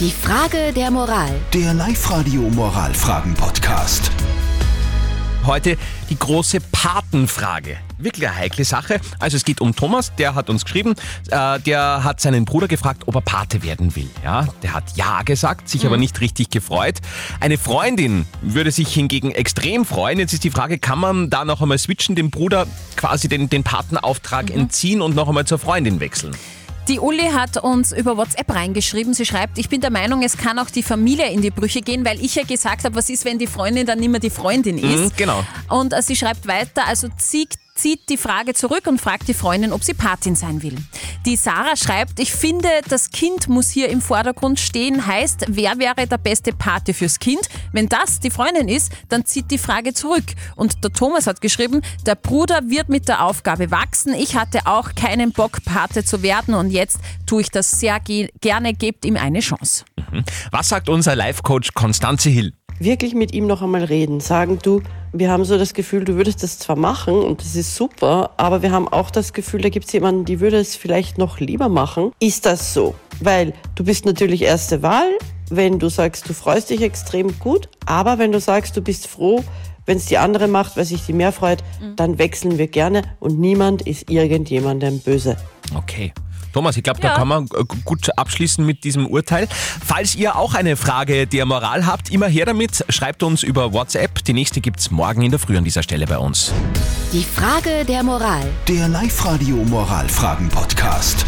Die Frage der Moral. Der Live-Radio Moralfragen-Podcast. Heute die große Patenfrage. Wirklich eine heikle Sache. Also es geht um Thomas, der hat uns geschrieben, äh, der hat seinen Bruder gefragt, ob er Pate werden will. Ja, der hat ja gesagt, sich aber nicht richtig gefreut. Eine Freundin würde sich hingegen extrem freuen. Jetzt ist die Frage, kann man da noch einmal switchen, dem Bruder quasi den, den Patenauftrag entziehen und noch einmal zur Freundin wechseln? Die Uli hat uns über WhatsApp reingeschrieben. Sie schreibt, ich bin der Meinung, es kann auch die Familie in die Brüche gehen, weil ich ja gesagt habe, was ist, wenn die Freundin dann nicht mehr die Freundin ist. Mhm, genau. Und äh, sie schreibt weiter, also zieht, zieht die Frage zurück und fragt die Freundin, ob sie Patin sein will. Die Sarah schreibt, ich finde, das Kind muss hier im Vordergrund stehen. Heißt, wer wäre der beste Pate fürs Kind? Wenn das die Freundin ist, dann zieht die Frage zurück. Und der Thomas hat geschrieben, der Bruder wird mit der Aufgabe wachsen. Ich hatte auch keinen Bock, Pate zu werden und jetzt tue ich das sehr ge gerne. Gebt ihm eine Chance. Was sagt unser Life-Coach Konstanze Hill? wirklich mit ihm noch einmal reden. Sagen, du, wir haben so das Gefühl, du würdest das zwar machen und das ist super, aber wir haben auch das Gefühl, da gibt es jemanden, die würde es vielleicht noch lieber machen. Ist das so? Weil du bist natürlich erste Wahl, wenn du sagst, du freust dich extrem gut, aber wenn du sagst, du bist froh, wenn es die andere macht, weil sich die mehr freut, dann wechseln wir gerne und niemand ist irgendjemandem böse. Okay. Thomas, ich glaube, da Ja. kann man gut abschließen mit diesem Urteil. Falls ihr auch eine Frage der Moral habt, immer her damit. Schreibt uns über WhatsApp. Die nächste gibt's morgen in der Früh an dieser Stelle bei uns. Die Frage der Moral. Der Live-Radio Moralfragen-Podcast.